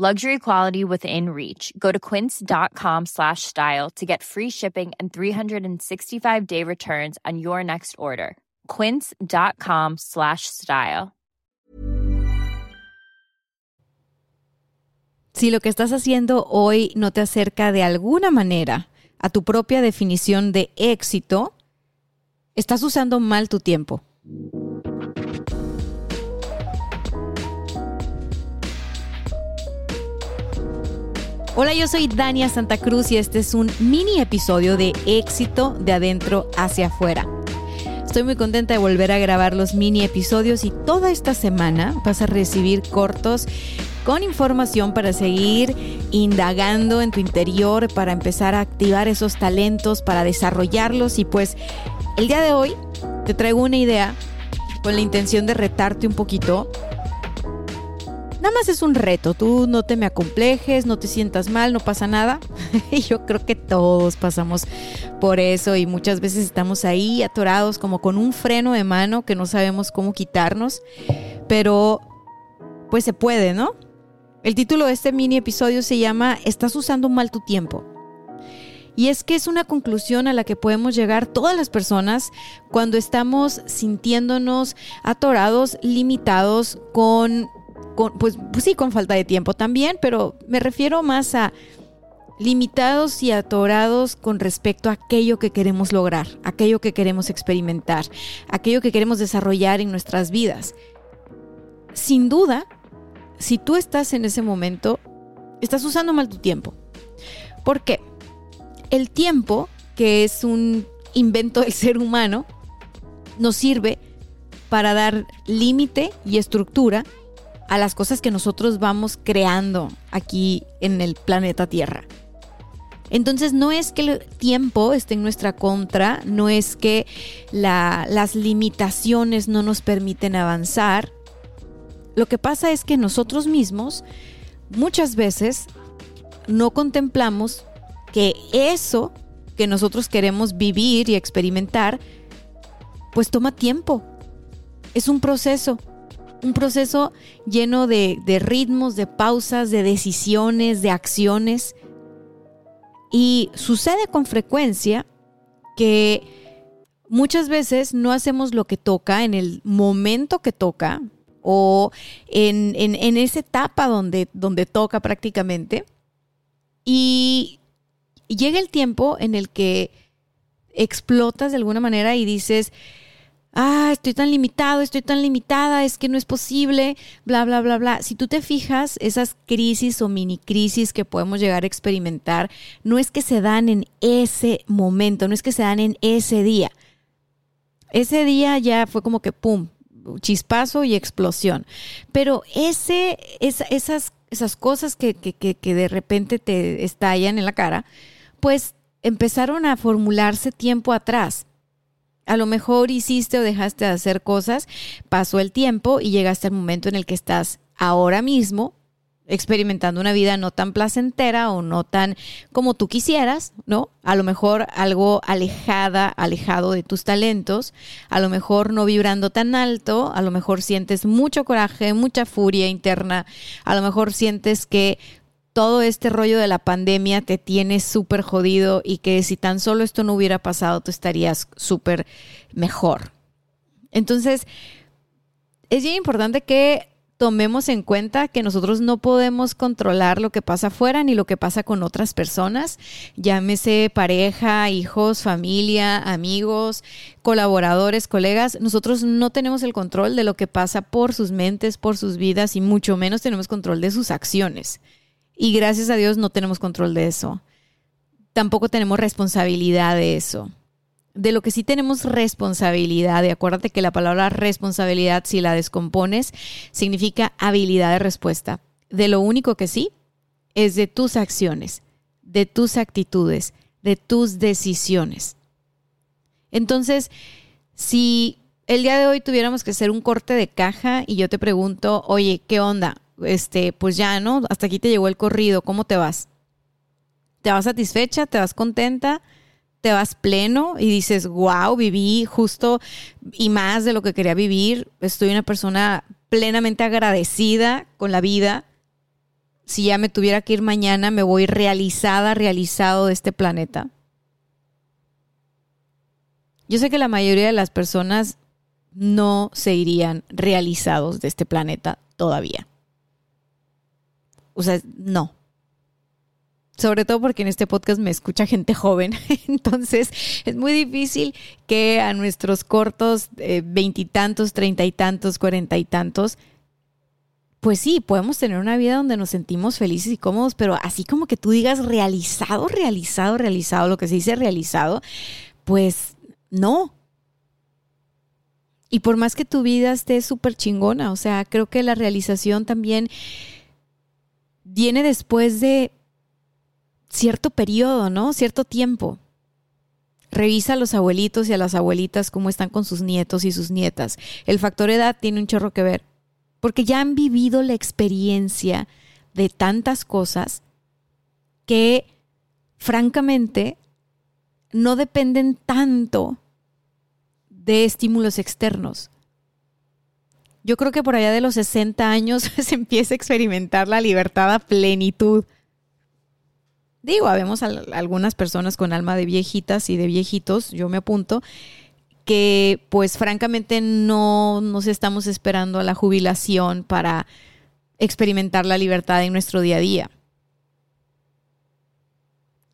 Luxury quality within reach. Go to quince.com slash style to get free shipping and 365-day returns on your next order. quince.com slash style. Si lo que estás haciendo hoy no te acerca de alguna manera a tu propia definición de éxito, estás usando mal tu tiempo. Hola, yo soy Dania Santa Cruz y este es un mini episodio de éxito de adentro hacia afuera. Estoy muy contenta de volver a grabar los mini episodios y toda esta semana vas a recibir cortos con información para seguir indagando en tu interior, para empezar a activar esos talentos, para desarrollarlos y pues el día de hoy te traigo una idea con la intención de retarte un poquito. Nada más es un reto, tú no te me acomplejes, no te sientas mal, no pasa nada. Yo creo que todos pasamos por eso y muchas veces estamos ahí atorados como con un freno de mano que no sabemos cómo quitarnos, pero pues se puede, ¿no? El título de este mini episodio se llama Estás usando mal tu tiempo. Y es que es una conclusión a la que podemos llegar todas las personas cuando estamos sintiéndonos atorados, limitados con, pues, pues sí, con falta de tiempo también, pero me refiero más a limitados y atorados con respecto a aquello que queremos lograr, aquello que queremos experimentar, aquello que queremos desarrollar en nuestras vidas. Sin duda, si tú estás en ese momento, estás usando mal tu tiempo. ¿Por qué? El tiempo, que es un invento del ser humano, nos sirve para dar límite y estructura a las cosas que nosotros vamos creando aquí en el planeta Tierra. Entonces no es que el tiempo esté en nuestra contra, no es que las limitaciones no nos permiten avanzar, lo que pasa es que nosotros mismos muchas veces no contemplamos que eso que nosotros queremos vivir y experimentar, pues toma tiempo. Es un proceso, un proceso lleno de, de, ritmos, de pausas, de decisiones, de acciones. Y sucede con frecuencia que muchas veces no hacemos lo que toca en el momento que toca, o en, en, esa etapa donde, donde toca prácticamente. Y llega el tiempo en el que explotas de alguna manera y dices, ah, estoy tan limitado, estoy tan limitada, es que no es posible, bla, bla, bla, bla. Si tú te fijas, esas crisis o mini crisis que podemos llegar a experimentar, no es que se dan en ese momento, no es que se dan en ese día. Ese día ya fue como que, ¡pum!, chispazo y explosión. Pero ese, esas, esas cosas que, que de repente te estallan en la cara, pues empezaron a formularse tiempo atrás. A lo mejor hiciste o dejaste de hacer cosas, pasó el tiempo y llegaste al momento en el que estás ahora mismo experimentando una vida no tan placentera o no tan como tú quisieras, ¿no? A lo mejor algo alejada, alejado de tus talentos, a lo mejor no vibrando tan alto, a lo mejor sientes mucho coraje, mucha furia interna, a lo mejor sientes que todo este rollo de la pandemia te tiene súper jodido y que si tan solo esto no hubiera pasado, tú estarías súper mejor. Entonces, es bien importante que tomemos en cuenta que nosotros no podemos controlar lo que pasa afuera ni lo que pasa con otras personas, llámese pareja, hijos, familia, amigos, colaboradores, colegas. Nosotros no tenemos el control de lo que pasa por sus mentes, por sus vidas y mucho menos tenemos control de sus acciones. Y gracias a Dios no tenemos control de eso. Tampoco tenemos responsabilidad de eso de lo que sí tenemos responsabilidad, y acuérdate que la palabra responsabilidad, si la descompones, significa habilidad de respuesta. De lo único que sí es de tus acciones, de tus actitudes, de tus decisiones. Entonces, si el día de hoy tuviéramos que hacer un corte de caja y yo te pregunto, oye, ¿qué onda? Este, pues ya, ¿no? Hasta aquí te llegó el corrido, ¿cómo te vas? ¿Te vas satisfecha? ¿Te vas contenta? ¿Te vas pleno? Y dices, wow, viví justo y más de lo que quería vivir. Estoy una persona plenamente agradecida con la vida. Si ya me tuviera que ir mañana, me voy realizada, realizado de este planeta. Yo sé que la mayoría de las personas no se irían realizados de este planeta todavía. O sea, no. Sobre todo porque en este podcast me escucha gente joven. Entonces es muy difícil que a nuestros cortos veintitantos, treinta y tantos, cuarenta y tantos, pues sí, podemos tener una vida donde nos sentimos felices y cómodos, pero así como que tú digas realizado, realizado, realizado, lo que se dice realizado, pues no, y por más que tu vida esté súper chingona, o sea, creo que la realización también viene después de cierto periodo, ¿no? Cierto tiempo. Revisa a los abuelitos y a las abuelitas cómo están con sus nietos y sus nietas. El factor edad tiene un chorro que ver, porque ya han vivido la experiencia de tantas cosas que, francamente, no dependen tanto de estímulos externos. Yo creo que por allá de los 60 años se empieza a experimentar la libertad a plenitud. Digo, habemos algunas personas con alma de viejitas y de viejitos, yo me apunto, que pues francamente no nos estamos esperando a la jubilación para experimentar la libertad en nuestro día a día.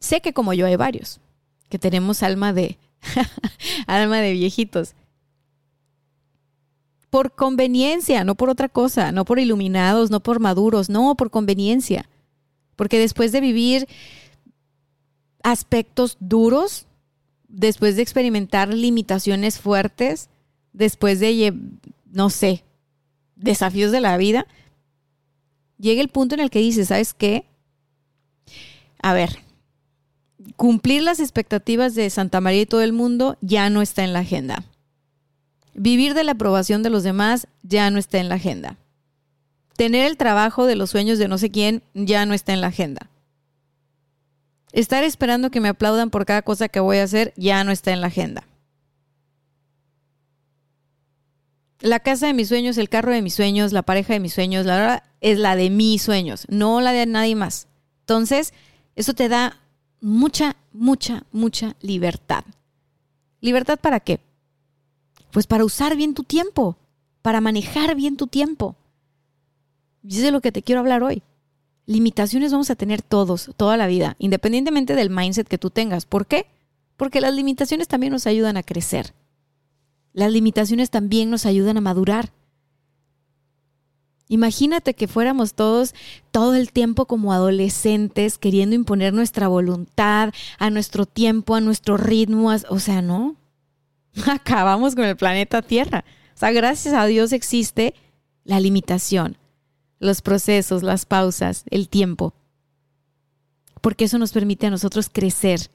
Sé que como yo hay varios, que tenemos alma de Alma de viejitos. Por conveniencia, no por otra cosa, no por iluminados, no por maduros, no, por conveniencia. Porque después de vivir aspectos duros, después de experimentar limitaciones fuertes, después de, no sé, desafíos de la vida, llega el punto en el que dices, ¿sabes qué? A ver, cumplir las expectativas de Santa María y todo el mundo ya no está en la agenda. Vivir de la aprobación de los demás ya no está en la agenda. Tener el trabajo de los sueños de no sé quién ya no está en la agenda. Estar esperando que me aplaudan por cada cosa que voy a hacer ya no está en la agenda. La casa de mis sueños, el carro de mis sueños, la pareja de mis sueños, la verdad es la de mis sueños, no la de nadie más. Entonces, eso te da mucha, mucha, mucha libertad. ¿Libertad para qué? Pues para usar bien tu tiempo, para manejar bien tu tiempo. Y es de lo que te quiero hablar hoy. Limitaciones vamos a tener todos, toda la vida, independientemente del mindset que tú tengas. ¿Por qué? Porque las limitaciones también nos ayudan a crecer. Las limitaciones también nos ayudan a madurar. Imagínate que fuéramos todos todo el tiempo como adolescentes queriendo imponer nuestra voluntad a nuestro tiempo, a nuestro ritmo, o sea, no. Acabamos con el planeta Tierra. O sea, gracias a Dios existe la limitación, los procesos, las pausas, el tiempo. Porque eso nos permite a nosotros crecer,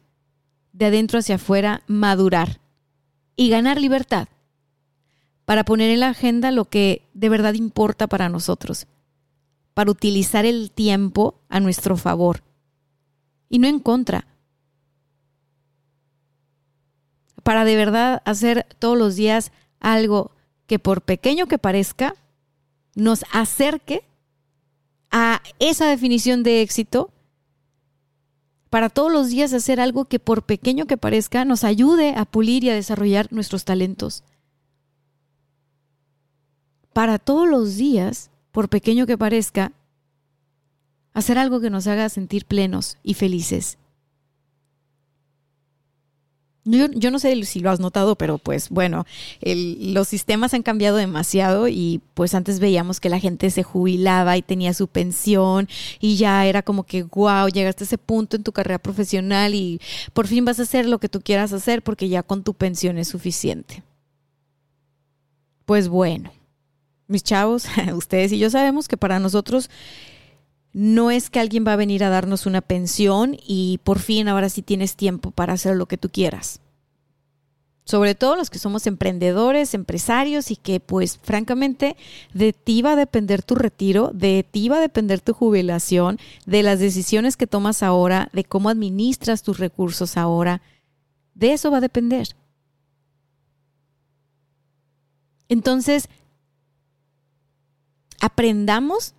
de adentro hacia afuera, madurar y ganar libertad para poner en la agenda lo que de verdad importa para nosotros, para utilizar el tiempo a nuestro favor y no en contra. Para de verdad hacer todos los días algo que por pequeño que parezca, nos acerque a esa definición de éxito para todos los días hacer algo que por pequeño que parezca nos ayude a pulir y a desarrollar nuestros talentos para todos los días, por pequeño que parezca, hacer algo que nos haga sentir plenos y felices. Yo, no sé si lo has notado, pero pues bueno, los sistemas han cambiado demasiado y pues antes veíamos que la gente se jubilaba y tenía su pensión y ya era como que, wow, llegaste a ese punto en tu carrera profesional y por fin vas a hacer lo que tú quieras hacer porque ya con tu pensión es suficiente. Pues bueno, mis chavos, ustedes y yo sabemos que para nosotros no es que alguien va a venir a darnos una pensión y por fin ahora sí tienes tiempo para hacer lo que tú quieras. Sobre todo los que somos emprendedores, empresarios y que pues francamente de ti va a depender tu retiro, de ti va a depender tu jubilación, de las decisiones que tomas ahora, de cómo administras tus recursos ahora. De eso va a depender. Entonces, aprendamos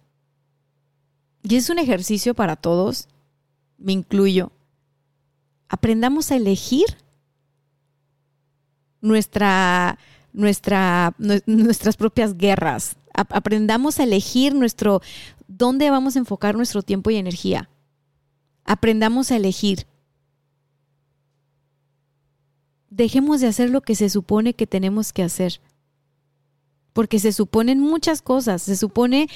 y es un ejercicio para todos, me incluyo. Aprendamos a elegir nuestra, nuestra, nuestras propias guerras. Aprendamos a elegir nuestro, dónde vamos a enfocar nuestro tiempo y energía. Aprendamos a elegir. Dejemos de hacer lo que se supone que tenemos que hacer. Porque se suponen muchas cosas. Se supone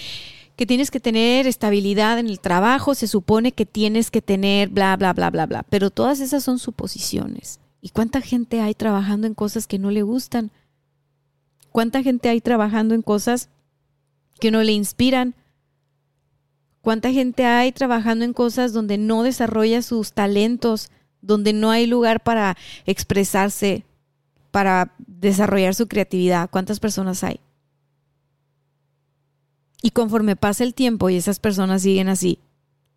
que tienes que tener estabilidad en el trabajo, se supone que tienes que tener bla, bla, bla, bla, bla. Pero todas esas son suposiciones. ¿Y cuánta gente hay trabajando en cosas que no le gustan? ¿Cuánta gente hay trabajando en cosas que no le inspiran? ¿Cuánta gente hay trabajando en cosas donde no desarrolla sus talentos, donde no hay lugar para expresarse, para desarrollar su creatividad? ¿Cuántas personas hay? Y conforme pasa el tiempo y esas personas siguen así,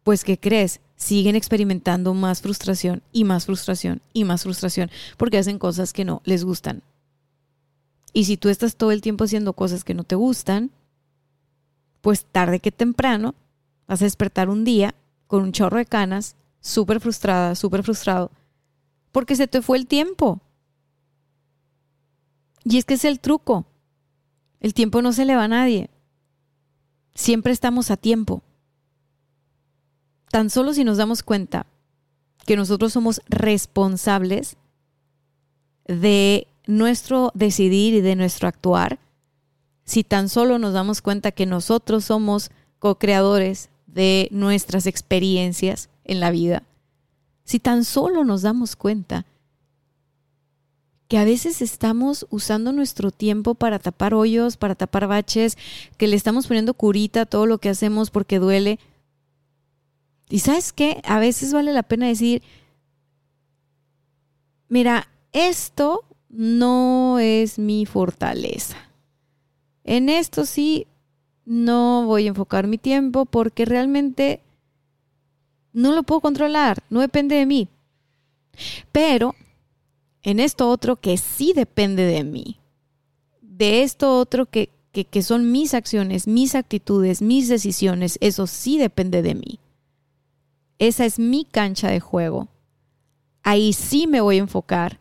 pues ¿qué crees? Siguen experimentando más frustración y más frustración y más frustración porque hacen cosas que no les gustan. Y si tú estás todo el tiempo haciendo cosas que no te gustan, pues tarde que temprano vas a despertar un día con un chorro de canas, súper frustrada, súper frustrado, porque se te fue el tiempo. Y es que es el truco. El tiempo no se le va a nadie. Siempre estamos a tiempo. Tan solo si nos damos cuenta que nosotros somos responsables de nuestro decidir y de nuestro actuar, si tan solo nos damos cuenta que nosotros somos co-creadores de nuestras experiencias en la vida, si tan solo nos damos cuenta que a veces estamos usando nuestro tiempo para tapar hoyos, para tapar baches, que le estamos poniendo curita a todo lo que hacemos porque duele. Y sabes qué, a veces vale la pena decir, mira, esto no es mi fortaleza. En esto sí, no voy a enfocar mi tiempo porque realmente no lo puedo controlar, no depende de mí. Pero en esto otro que sí depende de mí, de esto otro que, que, son mis acciones, mis actitudes, mis decisiones, eso sí depende de mí. Esa es mi cancha de juego. Ahí sí me voy a enfocar.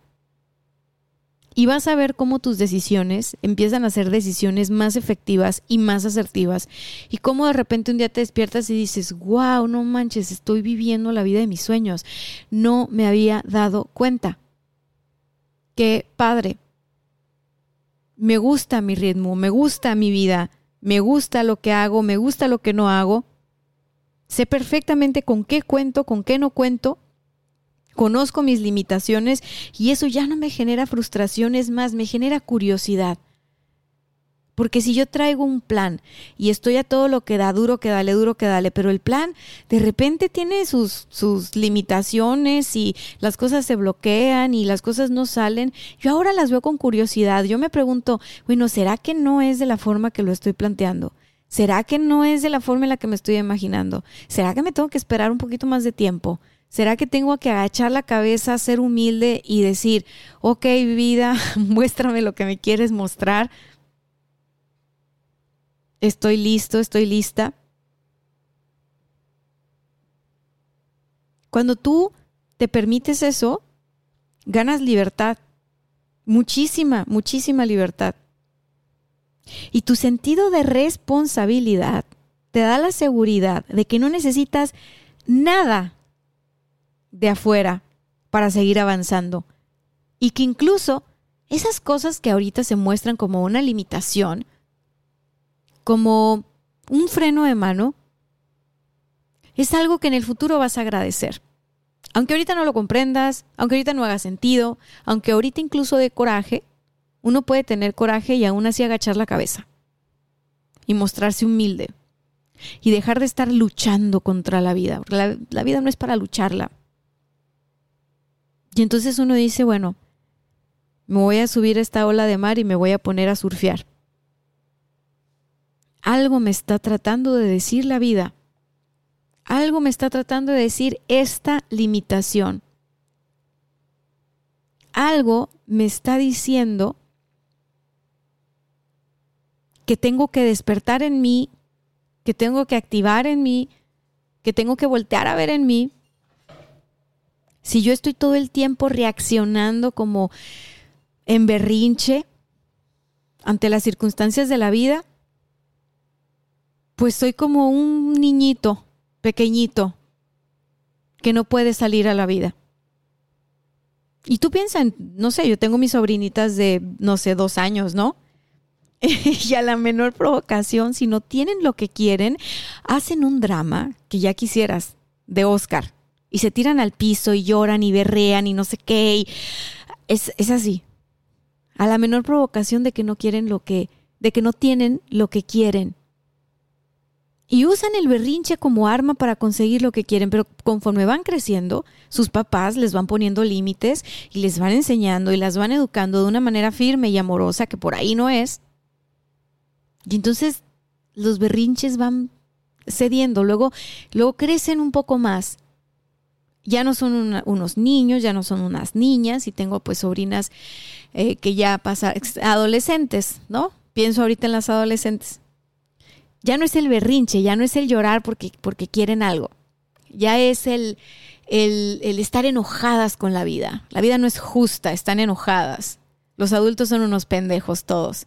Y vas a ver cómo tus decisiones empiezan a ser decisiones más efectivas y más asertivas. Y cómo de repente un día te despiertas y dices, wow, no manches, estoy viviendo la vida de mis sueños. No me había dado cuenta que, padre, me gusta mi ritmo, me gusta mi vida, me gusta lo que hago, me gusta lo que no hago. Sé perfectamente con qué cuento, con qué no cuento. Conozco mis limitaciones y eso ya no me genera frustración, es más, me genera curiosidad. Porque si yo traigo un plan y estoy a todo lo que da, duro que dale, duro que dale, pero el plan de repente tiene sus, sus limitaciones y las cosas se bloquean y las cosas no salen, yo ahora las veo con curiosidad. Yo me pregunto, bueno, ¿será que no es de la forma que lo estoy planteando? ¿Será que no es de la forma en la que me estoy imaginando? ¿Será que me tengo que esperar un poquito más de tiempo? ¿Será que tengo que agachar la cabeza, ser humilde y decir, ok vida, muéstrame lo que me quieres mostrar? Estoy listo, estoy lista. Cuando tú te permites eso, ganas libertad, muchísima, muchísima libertad. Y tu sentido de responsabilidad te da la seguridad de que no necesitas nada de afuera para seguir avanzando. Y que incluso esas cosas que ahorita se muestran como una limitación, como un freno de mano, es algo que en el futuro vas a agradecer. Aunque ahorita no lo comprendas, aunque ahorita no haga sentido, aunque ahorita incluso de coraje, uno puede tener coraje y aún así agachar la cabeza y mostrarse humilde. y dejar de estar luchando contra la vida. La, la vida no es para lucharla. Y entonces uno dice, bueno, me voy a subir a esta ola de mar y me voy a poner a surfear. Algo me está tratando de decir la vida. Algo me está tratando de decir esta limitación. Algo me está diciendo que tengo que despertar en mí, que tengo que activar en mí, que tengo que voltear a ver en mí. Si yo estoy todo el tiempo reaccionando como en berrinche ante las circunstancias de la vida, pues soy como un niñito pequeñito que no puede salir a la vida. Y tú piensas, no sé, yo tengo mis sobrinitas de, no sé, dos años, ¿no? y a la menor provocación, si no tienen lo que quieren, hacen un drama que ya quisieras de Oscar. Y se tiran al piso y lloran y berrean y no sé qué. es, es así. A la menor provocación de que no quieren lo que, de que no tienen lo que quieren. Y usan el berrinche como arma para conseguir lo que quieren, pero conforme van creciendo, sus papás les van poniendo límites y les van enseñando y las van educando de una manera firme y amorosa que por ahí no es. Y entonces los berrinches van cediendo, luego, luego crecen un poco más. Ya no son unos niños, ya no son unas niñas, y tengo pues sobrinas eh, que ya pasan, adolescentes, ¿no? Pienso ahorita en las adolescentes ya no es el berrinche, ya no es el llorar porque, porque quieren algo, ya es el, el, el estar enojadas con la vida. La vida no es justa, están enojadas. Los adultos son unos pendejos todos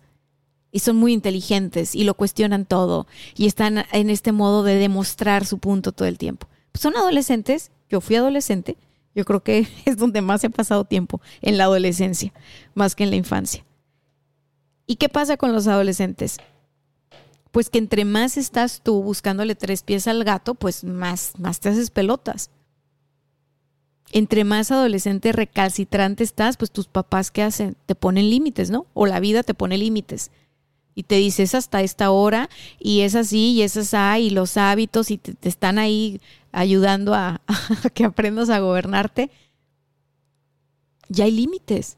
y son muy inteligentes y lo cuestionan todo y están en este modo de demostrar su punto todo el tiempo. son adolescentes, yo fui adolescente, yo creo que es donde más he pasado tiempo, en la adolescencia, más que en la infancia. ¿Y qué pasa con los adolescentes? Pues que entre más estás tú buscándole tres pies al gato, pues más, más te haces pelotas. Entre más adolescente recalcitrante estás, pues tus papás ¿qué hacen? Te ponen límites, ¿no? O la vida te pone límites. Y te dices hasta esta hora, y es así, y es así, y los hábitos, y te, te están ahí ayudando a, a que aprendas a gobernarte. Ya hay límites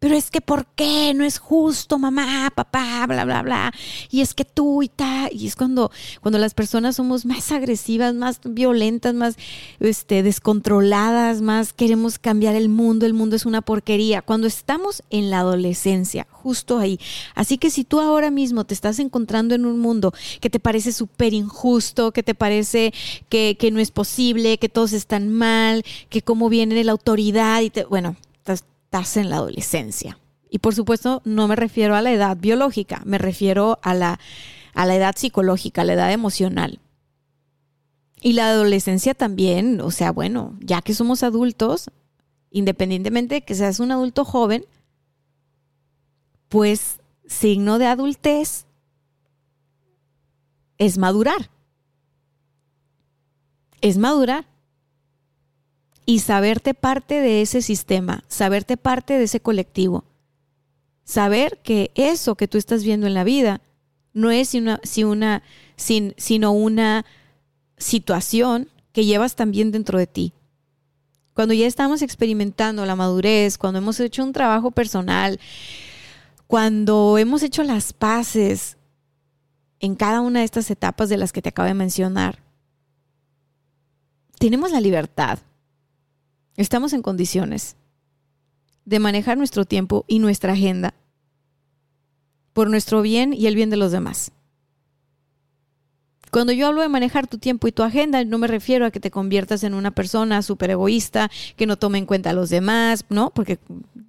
pero es que ¿por qué? No es justo, mamá, papá, bla, bla, bla. Y es que tú y tal. Y es cuando, cuando las personas somos más agresivas, más violentas, más este, descontroladas, más queremos cambiar el mundo, el mundo es una porquería. Cuando estamos en la adolescencia, justo ahí. Así que si tú ahora mismo te estás encontrando en un mundo que te parece súper injusto, que te parece que, que no es posible, que todos están mal, que cómo viene la autoridad y te, bueno, estás en la adolescencia. Y por supuesto no me refiero a la edad biológica, me refiero a la, a la edad psicológica, a la edad emocional. Y la adolescencia también, o sea, bueno, ya que somos adultos, independientemente de que seas un adulto joven, pues signo de adultez es madurar. Es madurar y saberte parte de ese sistema, saberte parte de ese colectivo. Saber que eso que tú estás viendo en la vida no es una, una, sin, sino una situación que llevas también dentro de ti. Cuando ya estamos experimentando la madurez, cuando hemos hecho un trabajo personal, cuando hemos hecho las paces en cada una de estas etapas de las que te acabo de mencionar, tenemos la libertad estamos en condiciones de manejar nuestro tiempo y nuestra agenda por nuestro bien y el bien de los demás. Cuando yo hablo de manejar tu tiempo y tu agenda, no me refiero a que te conviertas en una persona súper egoísta, que no tome en cuenta a los demás, ¿no? Porque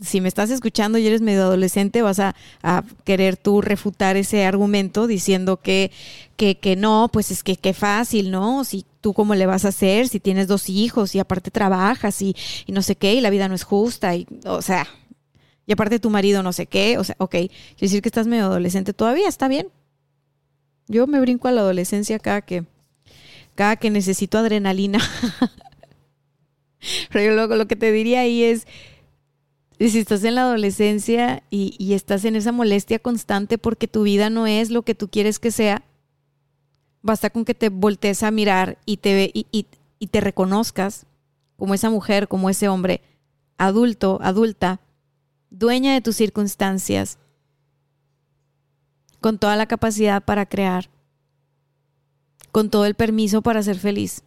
si me estás escuchando y eres medio adolescente, vas a, querer tú refutar ese argumento diciendo que, que, que no, pues es que qué fácil, ¿no? Si tú cómo le vas a hacer, si tienes dos hijos y aparte trabajas y, y no sé qué, y la vida no es justa, y, o sea, y aparte tu marido no sé qué, o sea, ok, quiero decir que estás medio adolescente todavía, está bien, yo me brinco a la adolescencia cada que, cada que necesito adrenalina. Pero yo luego lo que te diría ahí es, si estás en la adolescencia y, y, estás en esa molestia constante porque tu vida no es lo que tú quieres que sea, Basta con que te voltees a mirar y te, y, y te reconozcas como esa mujer, como ese hombre adulto, adulta, dueña de tus circunstancias, con toda la capacidad para crear, con todo el permiso para ser feliz,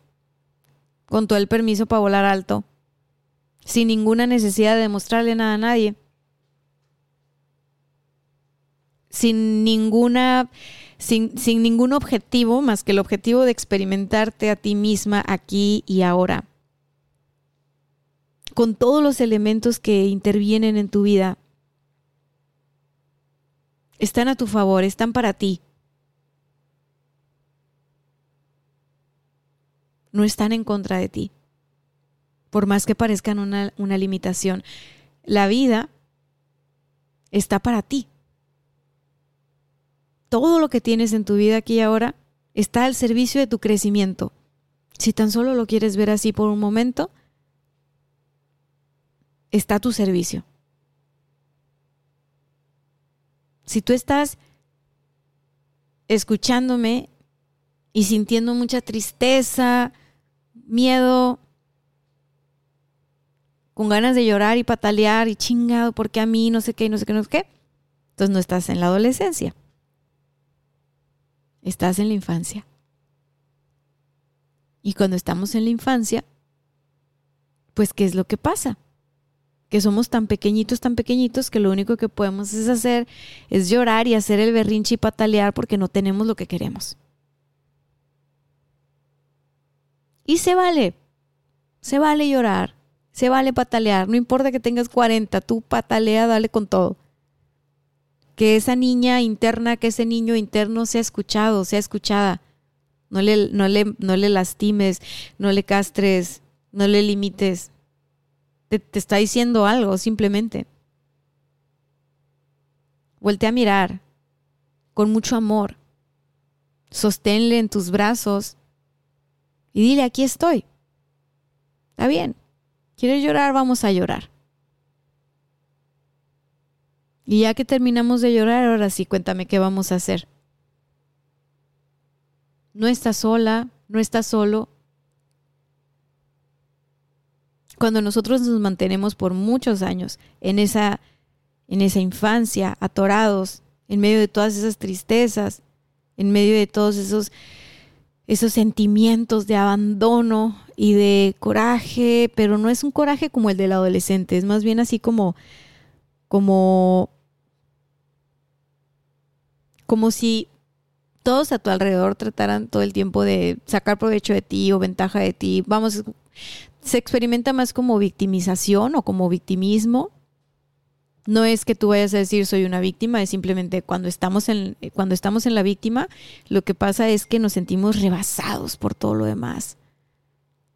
con todo el permiso para volar alto, sin ninguna necesidad de demostrarle nada a nadie, sin ninguna sin, ningún objetivo más que el objetivo de experimentarte a ti misma aquí y ahora. Con todos los elementos que intervienen en tu vida, están a tu favor, están para ti. No están en contra de ti, por más que parezcan una, una limitación. La vida está para ti todo lo que tienes en tu vida aquí y ahora está al servicio de tu crecimiento. Si tan solo lo quieres ver así por un momento, está a tu servicio. Si tú estás escuchándome y sintiendo mucha tristeza, miedo, con ganas de llorar y patalear y chingado, porque a mí no sé qué, no sé qué, no sé qué, entonces no estás en la adolescencia. Estás en la infancia. Y cuando estamos en la infancia, pues ¿qué es lo que pasa? Que somos tan pequeñitos, tan pequeñitos que lo único que podemos es hacer es llorar y hacer el berrinche y patalear porque no tenemos lo que queremos. Y se vale, se vale llorar, se vale patalear, no importa que tengas 40, tú patalea, dale con todo que esa niña interna, que ese niño interno sea escuchado, sea escuchada. No le, no le, no le lastimes, no le castres, no le limites. Te, te está diciendo algo, simplemente. Vuelte a mirar con mucho amor. Sosténle en tus brazos y dile, aquí estoy. Está bien. ¿Quieres llorar? Vamos a llorar. Y ya que terminamos de llorar, ahora sí, cuéntame qué vamos a hacer. No estás sola, no estás solo. Cuando nosotros nos mantenemos por muchos años en esa, en esa infancia, atorados, en medio de todas esas tristezas, en medio de todos esos, esos sentimientos de abandono y de coraje, pero no es un coraje como el del adolescente, es más bien así como, como como si todos a tu alrededor trataran todo el tiempo de sacar provecho de ti o ventaja de ti. Vamos, se experimenta más como victimización o como victimismo. No es que tú vayas a decir soy una víctima, es simplemente cuando estamos en, cuando estamos en la víctima, lo que pasa es que nos sentimos rebasados por todo lo demás.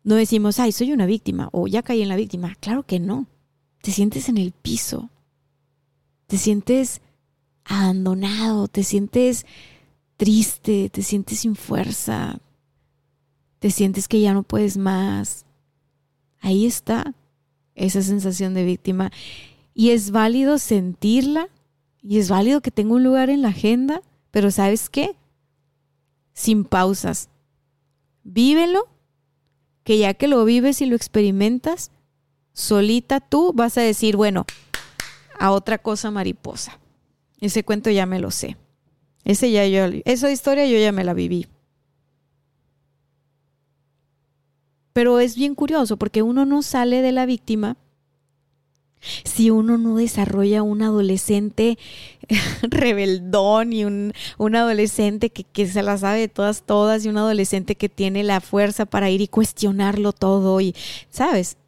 No decimos, ay, soy una víctima o ya caí en la víctima. Claro que no. Te sientes en el piso. Te sientes abandonado, te sientes triste, te sientes sin fuerza, te sientes que ya no puedes más. Ahí está esa sensación de víctima. Y es válido sentirla y es válido que tenga un lugar en la agenda, pero ¿sabes qué? Sin pausas. Vívelo, que ya que lo vives y lo experimentas, solita tú vas a decir, bueno, a otra cosa mariposa. Ese cuento ya me lo sé. Ese ya yo, esa historia yo ya me la viví. Pero es bien curioso porque uno no sale de la víctima si uno no desarrolla un adolescente rebeldón y un, un adolescente que, que, se la sabe de todas, todas, y un adolescente que tiene la fuerza para ir y cuestionarlo todo, y, ¿sabes?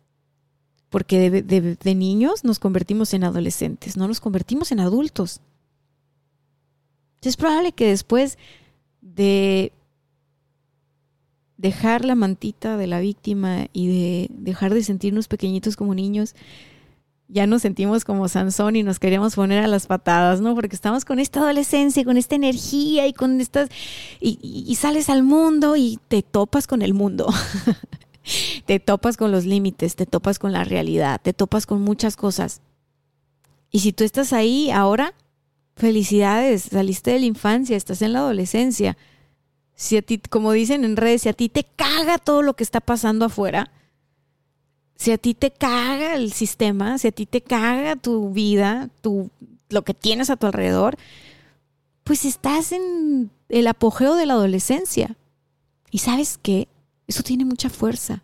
Porque de, de, niños nos convertimos en adolescentes, no nos convertimos en adultos. Es probable que después de dejar la mantita de la víctima y de dejar de sentirnos pequeñitos como niños, ya nos sentimos como Sansón y nos queríamos poner a las patadas, ¿no? Porque estamos con esta adolescencia, con esta energía y con estas... Y, y sales al mundo y te topas con el mundo. te topas con los límites, te topas con la realidad, te topas con muchas cosas. Y si tú estás ahí ahora, Felicidades, saliste de la infancia, estás en la adolescencia. si a ti, como dicen en redes, si a ti te caga todo lo que está pasando afuera, si a ti te caga el sistema, si a ti te caga tu vida, tu, lo que tienes a tu alrededor, pues estás en el apogeo de la adolescencia. Y sabes qué? Eso tiene mucha fuerza,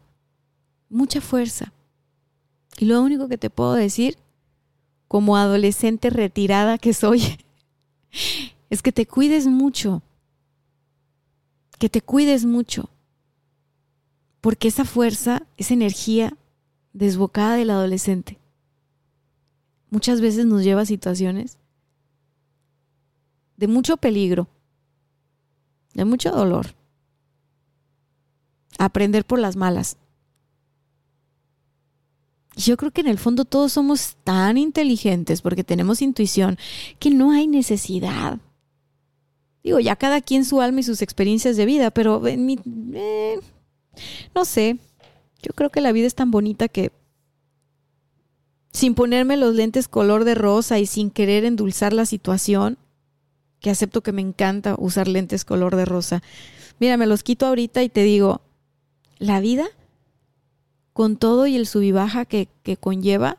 mucha fuerza. Y lo único que te puedo decir, como adolescente retirada que soy, es que te cuides mucho, que te cuides mucho, porque esa fuerza, esa energía desbocada del adolescente, muchas veces nos lleva a situaciones de mucho peligro, de mucho dolor, aprender por las malas. Yo creo que en el fondo todos somos tan inteligentes porque tenemos intuición que no hay necesidad. Digo, ya cada quien su alma y sus experiencias de vida, pero en mi, eh, no sé, yo creo que la vida es tan bonita que sin ponerme los lentes color de rosa y sin querer endulzar la situación, que acepto que me encanta usar lentes color de rosa. Mira, me los quito ahorita y te digo, la vida, con todo y el sub y baja que, que conlleva,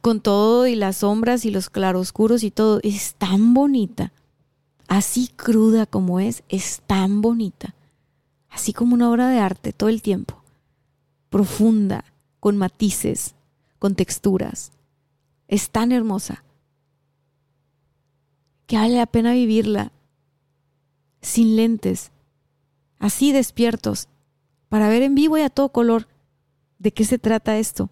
con todo y las sombras y los claroscuros y todo, es tan bonita. Así cruda como es, es tan bonita. Así como una obra de arte todo el tiempo. Profunda, con matices, con texturas. Es tan hermosa que vale la pena vivirla sin lentes, así despiertos, para ver en vivo y a todo color de qué se trata esto.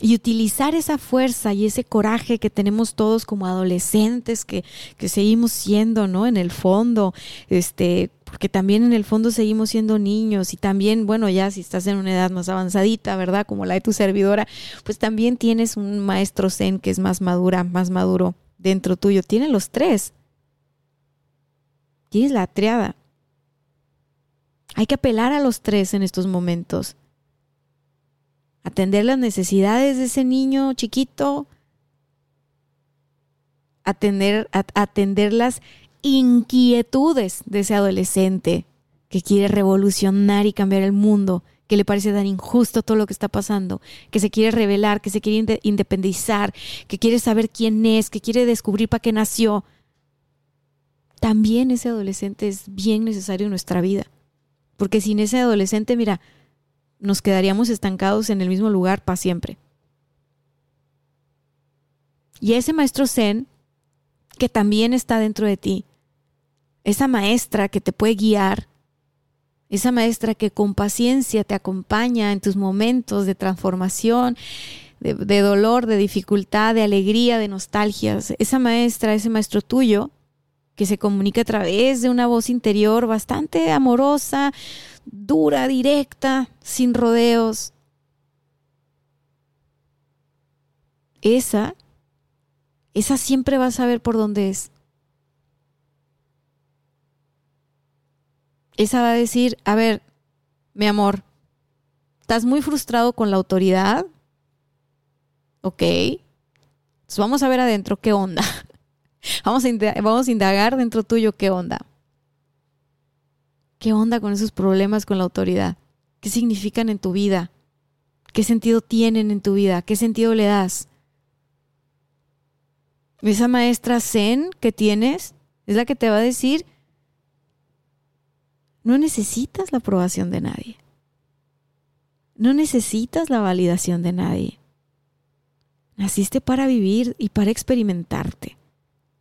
Y utilizar esa fuerza y ese coraje que tenemos todos como adolescentes, que, que seguimos siendo, ¿no? En el fondo, este, porque también en el fondo seguimos siendo niños y también, bueno, ya si estás en una edad más avanzadita, ¿verdad? Como la de tu servidora, pues también tienes un maestro zen que es más madura, más maduro dentro tuyo. Tiene los tres. Tienes la triada. Hay que apelar a los tres en estos momentos. Atender las necesidades de ese niño chiquito. Atender, atender las inquietudes de ese adolescente que quiere revolucionar y cambiar el mundo, que le parece tan injusto todo lo que está pasando, que se quiere revelar, que se quiere independizar, que quiere saber quién es, que quiere descubrir para qué nació. También ese adolescente es bien necesario en nuestra vida. Porque sin ese adolescente, mira, nos quedaríamos estancados en el mismo lugar para siempre. Y ese maestro Zen, que también está dentro de ti, esa maestra que te puede guiar, esa maestra que con paciencia te acompaña en tus momentos de transformación, de, de, dolor, de dificultad, de alegría, de nostalgias. Esa maestra, ese maestro tuyo, que se comunica a través de una voz interior bastante amorosa, dura, directa, sin rodeos. Esa, esa siempre va a saber por dónde es. Esa va a decir, a ver, mi amor, ¿estás muy frustrado con la autoridad? Ok. Entonces vamos a ver adentro qué onda. Vamos a, vamos a indagar dentro tuyo qué onda. ¿Qué onda con esos problemas con la autoridad? ¿Qué significan en tu vida? ¿Qué sentido tienen en tu vida? ¿Qué sentido le das? Esa maestra Zen que tienes es la que te va a decir, no necesitas la aprobación de nadie. No necesitas la validación de nadie. Naciste para vivir y para experimentarte.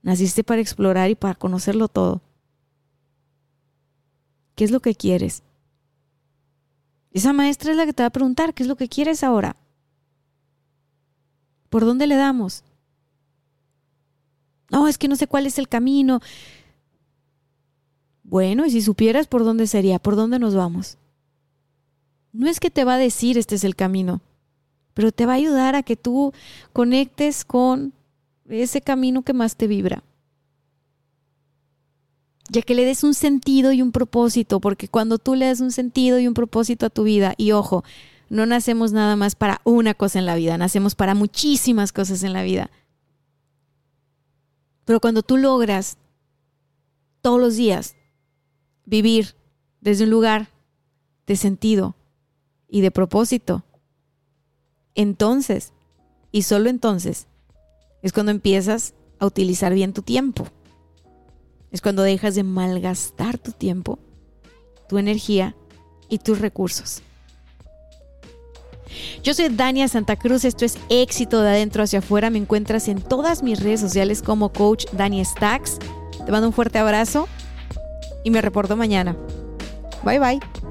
Naciste para explorar y para conocerlo todo. ¿Qué es lo que quieres? Esa maestra es la que te va a preguntar, ¿qué es lo que quieres ahora? ¿Por dónde le damos? No, es que no sé cuál es el camino. Bueno, y si supieras por dónde sería, por dónde nos vamos. No es que te va a decir este es el camino, pero te va a ayudar a que tú conectes con ese camino que más te vibra. Ya que le des un sentido y un propósito, porque cuando tú le das un sentido y un propósito a tu vida, y ojo, no nacemos nada más para una cosa en la vida, nacemos para muchísimas cosas en la vida. Pero cuando tú logras todos los días vivir desde un lugar de sentido y de propósito, entonces, y solo entonces, es cuando empiezas a utilizar bien tu tiempo. Es cuando dejas de malgastar tu tiempo, tu energía y tus recursos. Yo soy Dania Santa Cruz, esto es éxito de adentro hacia afuera. Me encuentras en todas mis redes sociales como coach Dani Stacks. Te mando un fuerte abrazo y me reporto mañana. Bye bye.